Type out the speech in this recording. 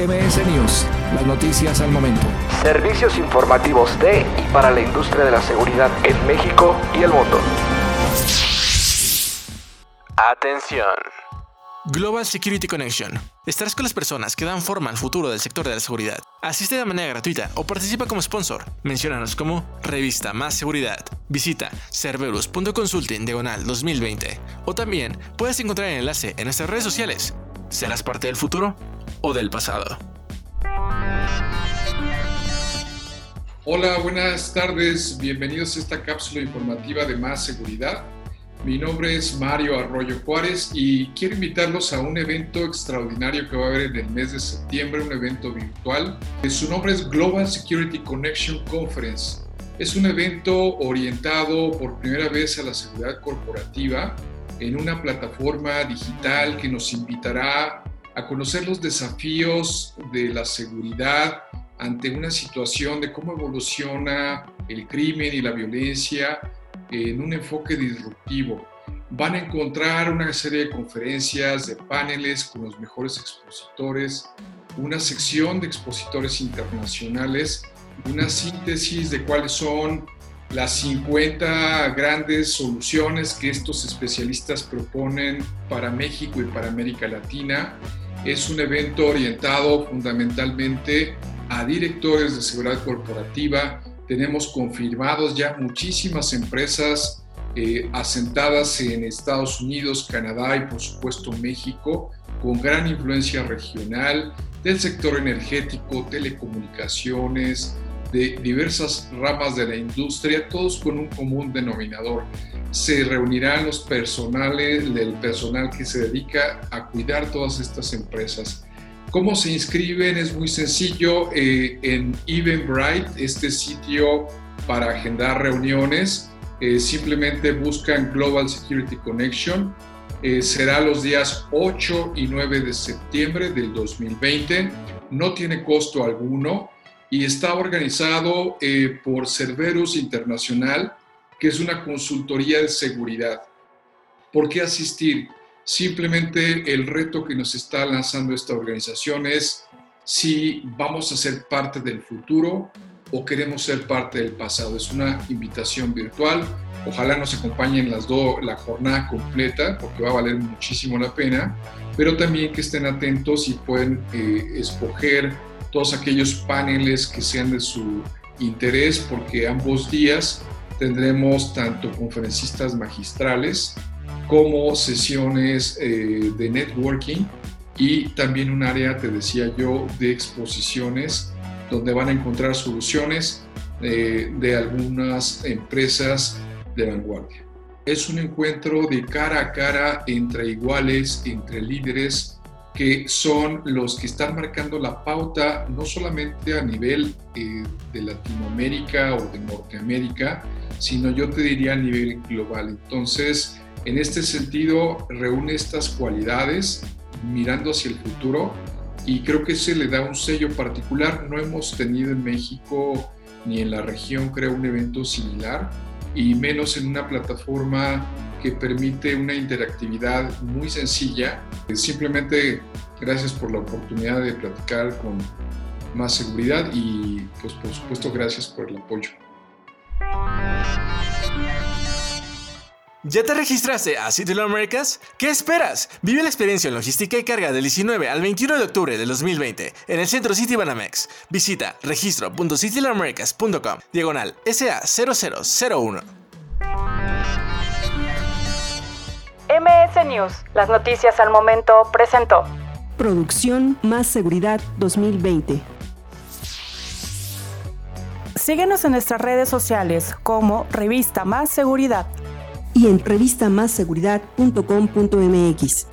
MS News, las noticias al momento. Servicios informativos de y para la industria de la seguridad en México y el mundo. Atención. Global Security Connection. Estarás con las personas que dan forma al futuro del sector de la seguridad. Asiste de manera gratuita o participa como sponsor. Menciónanos como Revista Más Seguridad. Visita cerberus.consulting diagonal 2020 o también puedes encontrar el enlace en nuestras redes sociales. ¿Serás parte del futuro o del pasado? Hola, buenas tardes. Bienvenidos a esta cápsula informativa de Más Seguridad. Mi nombre es Mario Arroyo Juárez y quiero invitarlos a un evento extraordinario que va a haber en el mes de septiembre, un evento virtual. Su nombre es Global Security Connection Conference. Es un evento orientado por primera vez a la seguridad corporativa en una plataforma digital que nos invitará a conocer los desafíos de la seguridad ante una situación de cómo evoluciona el crimen y la violencia en un enfoque disruptivo. Van a encontrar una serie de conferencias, de paneles con los mejores expositores, una sección de expositores internacionales, una síntesis de cuáles son las 50 grandes soluciones que estos especialistas proponen para México y para América Latina. Es un evento orientado fundamentalmente a directores de seguridad corporativa, tenemos confirmados ya muchísimas empresas eh, asentadas en Estados Unidos, Canadá y por supuesto México, con gran influencia regional del sector energético, telecomunicaciones, de diversas ramas de la industria, todos con un común denominador. Se reunirán los personales, el personal que se dedica a cuidar todas estas empresas. ¿Cómo se inscriben? Es muy sencillo. Eh, en Eventbrite, este sitio para agendar reuniones, eh, simplemente buscan Global Security Connection. Eh, será los días 8 y 9 de septiembre del 2020. No tiene costo alguno y está organizado por Cerberus Internacional, que es una consultoría de seguridad. ¿Por qué asistir? Simplemente el reto que nos está lanzando esta organización es si vamos a ser parte del futuro o queremos ser parte del pasado. Es una invitación virtual. Ojalá nos acompañen las dos la jornada completa porque va a valer muchísimo la pena, pero también que estén atentos y pueden eh, escoger todos aquellos paneles que sean de su interés porque ambos días tendremos tanto conferencistas magistrales como sesiones eh, de networking y también un área, te decía yo, de exposiciones donde van a encontrar soluciones eh, de algunas empresas de vanguardia. Es un encuentro de cara a cara entre iguales, entre líderes que son los que están marcando la pauta no solamente a nivel eh, de Latinoamérica o de Norteamérica, sino yo te diría a nivel global. Entonces, en este sentido, reúne estas cualidades mirando hacia el futuro y creo que se le da un sello particular. No hemos tenido en México ni en la región, creo, un evento similar y menos en una plataforma que permite una interactividad muy sencilla. Simplemente gracias por la oportunidad de platicar con más seguridad y pues por supuesto gracias por el apoyo. ¿Ya te registraste a Citylon Americas? ¿Qué esperas? Vive la experiencia en logística y carga del 19 al 21 de octubre de 2020 en el Centro City Banamex. Visita registro.citylamericas.com diagonal SA0001. MS News, las noticias al momento, presentó. Producción Más Seguridad 2020. Síguenos en nuestras redes sociales como Revista Más Seguridad y en revistamasseguridad.com.mx.